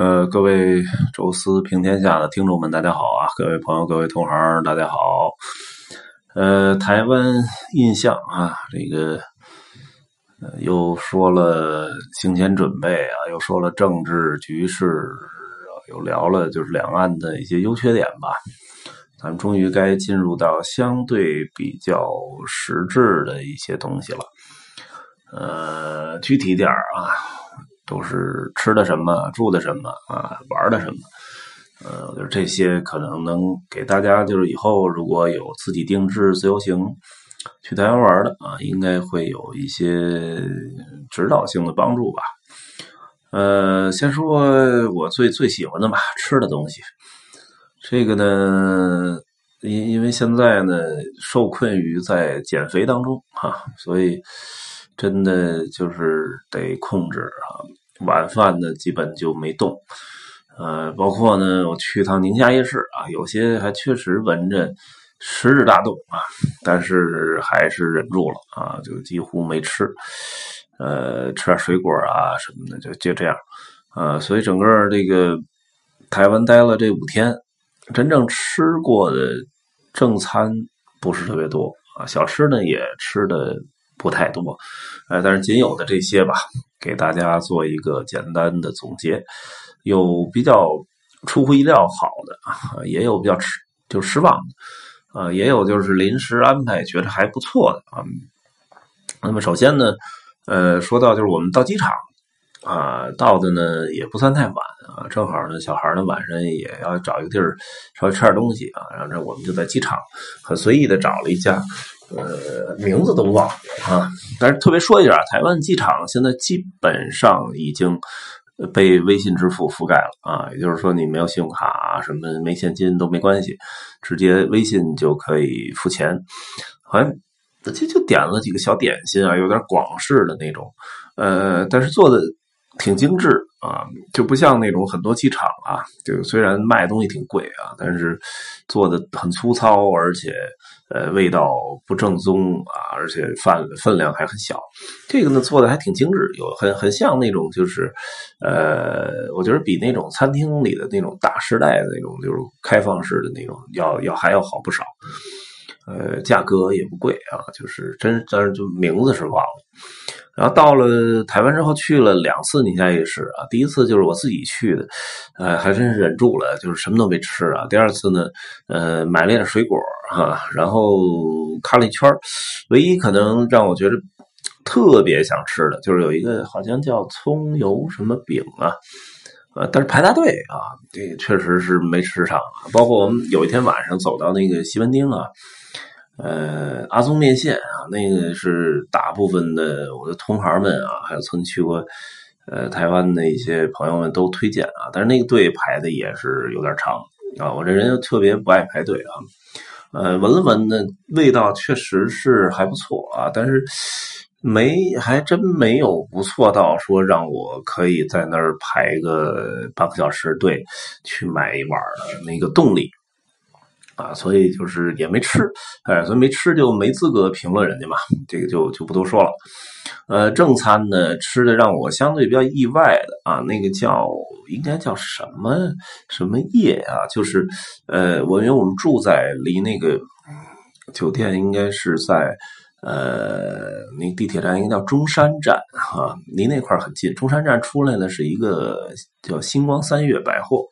呃，各位宙斯平天下的听众们，大家好啊！各位朋友，各位同行，大家好。呃，台湾印象啊，这个又说了行前准备啊，又说了政治局势，又聊了就是两岸的一些优缺点吧。咱们终于该进入到相对比较实质的一些东西了。呃，具体点啊。都是吃的什么，住的什么啊，玩的什么，呃，就这些可能能给大家，就是以后如果有自己定制自由行去台湾玩的啊，应该会有一些指导性的帮助吧。呃，先说我最最喜欢的吧，吃的东西。这个呢，因因为现在呢受困于在减肥当中哈，所以真的就是得控制啊。晚饭呢，基本就没动，呃，包括呢，我去一趟宁夏夜市啊，有些还确实闻着食指大动啊，但是还是忍住了啊，就几乎没吃，呃，吃点水果啊什么的，就就这样，啊，所以整个这个台湾待了这五天，真正吃过的正餐不是特别多啊，小吃呢也吃的。不太多，呃，但是仅有的这些吧，给大家做一个简单的总结，有比较出乎意料好的啊，也有比较失就失望的，啊，也有就是临时安排觉得还不错的啊。那么首先呢，呃，说到就是我们到机场啊，到的呢也不算太晚啊，正好呢小孩呢晚上也要找一个地儿稍微吃点东西啊，然后这我们就在机场很随意的找了一家。呃，名字都忘了啊！但是特别说一下，台湾机场现在基本上已经被微信支付覆盖了啊，也就是说，你没有信用卡，什么没现金都没关系，直接微信就可以付钱。好像这就点了几个小点心啊，有点广式的那种，呃，但是做的挺精致啊，就不像那种很多机场啊，就虽然卖东西挺贵啊，但是做的很粗糙，而且。呃，味道不正宗啊，而且饭分量还很小。这个呢，做的还挺精致，有很很像那种，就是呃，我觉得比那种餐厅里的那种大时代的那种，就是开放式的那种，要要还要好不少。呃，价格也不贵啊，就是真，但是就名字是忘了。然后到了台湾之后，去了两次宁夏夜市啊。第一次就是我自己去的，呃，还真是忍住了，就是什么都没吃啊。第二次呢，呃，买了点水果哈，然后看了一圈唯一可能让我觉得特别想吃的，就是有一个好像叫葱油什么饼啊，呃，但是排大队啊，这确实是没吃上。包括我们有一天晚上走到那个西门町啊。呃，阿宗面线啊，那个是大部分的我的同行们啊，还有曾去过呃台湾的一些朋友们都推荐啊，但是那个队排的也是有点长啊。我这人又特别不爱排队啊，呃，闻了闻呢，味道确实是还不错啊，但是没还真没有不错到说让我可以在那儿排个半个小时队去买一碗的那个动力。啊，所以就是也没吃，哎，所以没吃就没资格评论人家嘛，这个就就不多说了。呃，正餐呢吃的让我相对比较意外的啊，那个叫应该叫什么什么叶啊，就是呃，我因为我们住在离那个酒店应该是在呃那地铁站应该叫中山站哈，离那块很近。中山站出来呢是一个叫星光三月百货。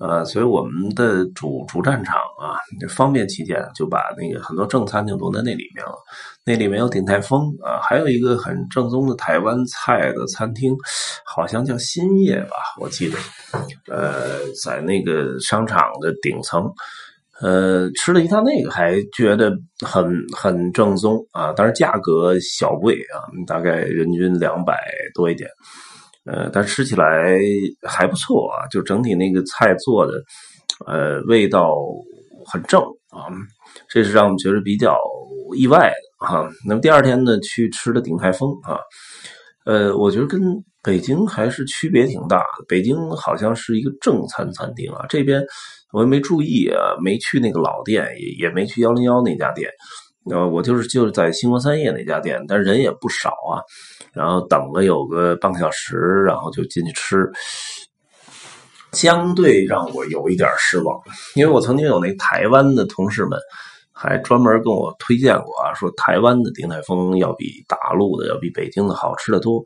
呃，所以我们的主主战场啊，方便起见，就把那个很多正餐就挪在那里面了。那里面有鼎泰丰啊，还有一个很正宗的台湾菜的餐厅，好像叫新叶吧，我记得。呃，在那个商场的顶层，呃，吃了一趟那个，还觉得很很正宗啊，但是价格小贵啊，大概人均两百多一点。呃，但吃起来还不错啊，就整体那个菜做的，呃，味道很正啊，这是让我们觉得比较意外的哈。那么第二天呢，去吃的鼎泰丰啊，呃，我觉得跟北京还是区别挺大的。北京好像是一个正餐餐厅啊，这边我也没注意啊，没去那个老店，也也没去幺零幺那家店。呃，我就是就是在星光三叶那家店，但人也不少啊。然后等了有个半个小时，然后就进去吃。相对让我有一点失望，因为我曾经有那台湾的同事们还专门跟我推荐过啊，说台湾的鼎泰丰要比大陆的要比北京的好吃的多。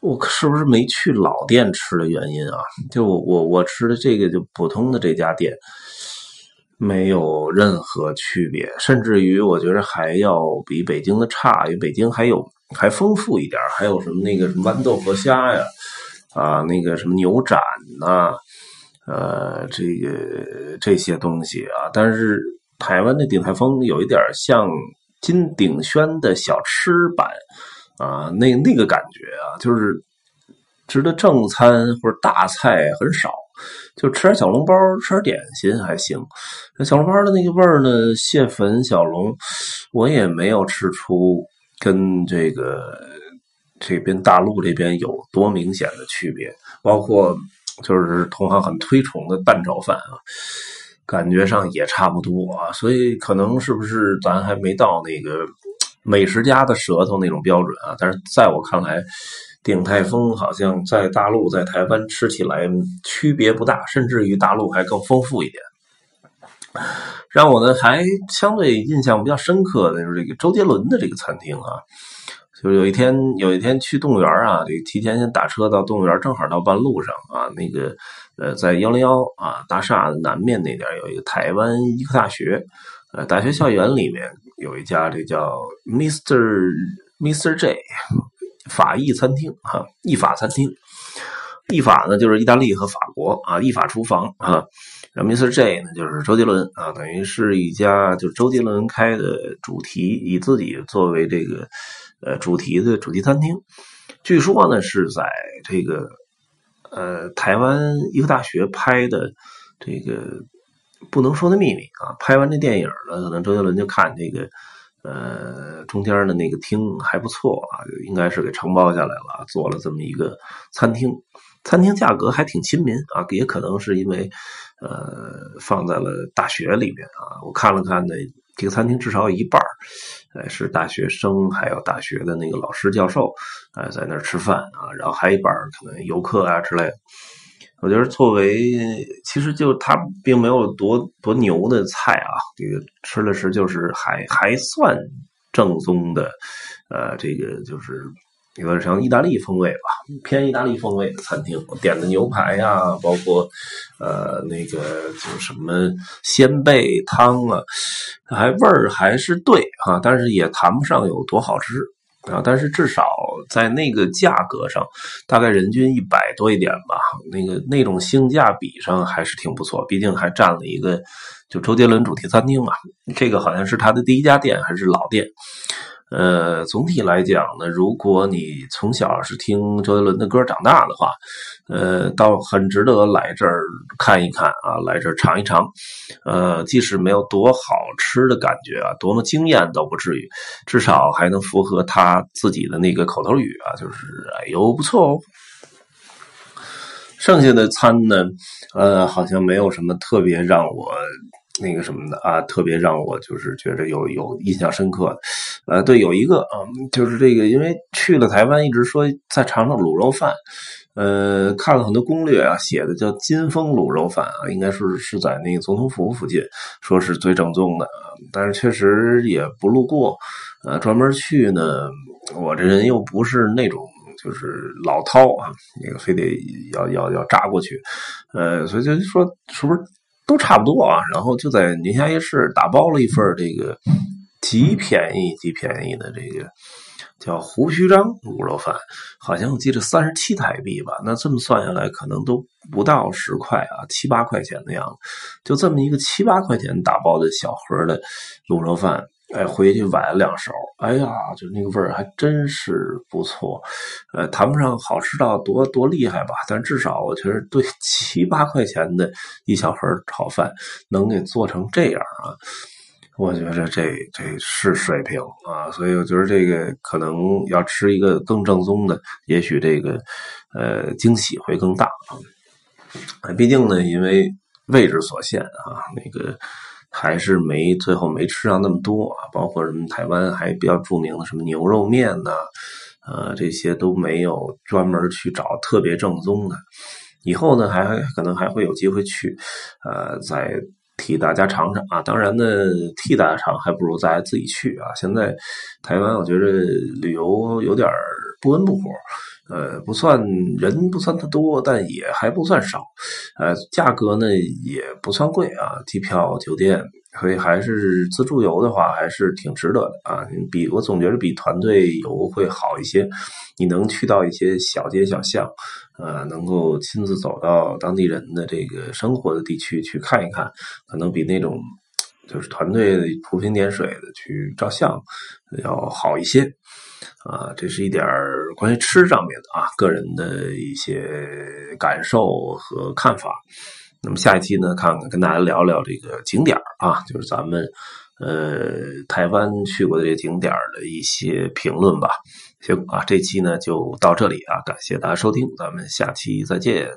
我是不是没去老店吃的原因啊？就我我我吃的这个就普通的这家店，没有任何区别，甚至于我觉得还要比北京的差，因为北京还有还丰富一点，还有什么那个什么豌豆和虾呀，啊那个什么牛展呐，呃这个这些东西啊。但是台湾的鼎泰丰有一点像金鼎轩的小吃版。啊，那那个感觉啊，就是吃的正餐或者大菜很少，就吃点小笼包，吃点点心还行。那小笼包的那个味儿呢，蟹粉小笼，我也没有吃出跟这个这边大陆这边有多明显的区别。包括就是同行很推崇的蛋炒饭啊，感觉上也差不多啊。所以可能是不是咱还没到那个。美食家的舌头那种标准啊，但是在我看来，鼎泰丰好像在大陆、在台湾吃起来区别不大，甚至于大陆还更丰富一点。让我呢还相对印象比较深刻的就是这个周杰伦的这个餐厅啊，就是有一天有一天去动物园啊，这提前先打车到动物园，正好到半路上啊，那个呃在幺零幺啊大厦南面那点有一个台湾医科大学，呃大学校园里面。有一家这叫 Mister Mister J 法意餐厅哈，意法餐厅，意法呢就是意大利和法国啊，意法厨房啊，然后 Mr. J 呢就是周杰伦啊，等于是一家就是周杰伦开的主题，以自己作为这个呃主题的主题餐厅，据说呢是在这个呃台湾医科大学拍的这个。不能说的秘密啊！拍完这电影了，可能周杰伦就看这个，呃，中间的那个厅还不错啊，应该是给承包下来了，做了这么一个餐厅。餐厅价格还挺亲民啊，也可能是因为，呃，放在了大学里面啊。我看了看呢，这个餐厅至少有一半呃，是大学生，还有大学的那个老师教授，呃，在那儿吃饭啊，然后还一半可能游客啊之类的。我觉得作为，其实就它并没有多多牛的菜啊，这个吃了吃就是还还算正宗的，呃，这个就是有点像意大利风味吧，偏意大利风味的餐厅。点的牛排呀，包括呃那个就什么鲜贝汤啊，还味儿还是对啊，但是也谈不上有多好吃。啊，但是至少在那个价格上，大概人均一百多一点吧，那个那种性价比上还是挺不错，毕竟还占了一个就周杰伦主题餐厅嘛，这个好像是他的第一家店还是老店。呃，总体来讲呢，如果你从小是听周杰伦的歌长大的话，呃，倒很值得来这儿看一看啊，来这儿尝一尝。呃，即使没有多好吃的感觉啊，多么惊艳都不至于，至少还能符合他自己的那个口头语啊，就是哎呦不错哦。剩下的餐呢，呃，好像没有什么特别让我。那个什么的啊，特别让我就是觉得有有印象深刻的，呃，对，有一个啊，就是这个，因为去了台湾，一直说再尝尝卤肉饭，呃，看了很多攻略啊，写的叫金丰卤肉饭啊，应该是是在那个总统府附近，说是最正宗的，但是确实也不路过，呃，专门去呢，我这人又不是那种就是老饕啊，那个非得要要要扎过去，呃，所以就说是不是？都差不多啊，然后就在宁夏夜市打包了一份这个极便宜极便宜的这个叫胡须章卤肉饭，好像我记得三十七台币吧，那这么算下来可能都不到十块啊，七八块钱的样子，就这么一个七八块钱打包的小盒的卤肉饭。哎，回去崴了两勺，哎呀，就那个味儿还真是不错，呃，谈不上好吃到多多厉害吧，但至少我觉得对七八块钱的一小盒炒饭能给做成这样啊，我觉得这这是水平啊，所以我觉得这个可能要吃一个更正宗的，也许这个呃惊喜会更大啊，毕竟呢，因为位置所限啊，那个。还是没最后没吃上那么多啊，包括什么台湾还比较著名的什么牛肉面呐，呃，这些都没有专门去找特别正宗的。以后呢还可能还会有机会去，呃，再替大家尝尝啊。当然呢，替大家尝还不如大家自己去啊。现在台湾我觉得旅游有点不温不火。呃，不算人不算太多，但也还不算少，呃，价格呢也不算贵啊，机票、酒店，所以还是自助游的话还是挺值得的啊。比我总觉得比团队游会好一些，你能去到一些小街小巷，呃，能够亲自走到当地人的这个生活的地区去看一看，可能比那种就是团队铺平点水的去照相要好一些。啊，这是一点关于吃上面的啊，个人的一些感受和看法。那么下一期呢，看看跟大家聊聊这个景点啊，就是咱们呃台湾去过的这些景点的一些评论吧。行啊，这期呢就到这里啊，感谢大家收听，咱们下期再见。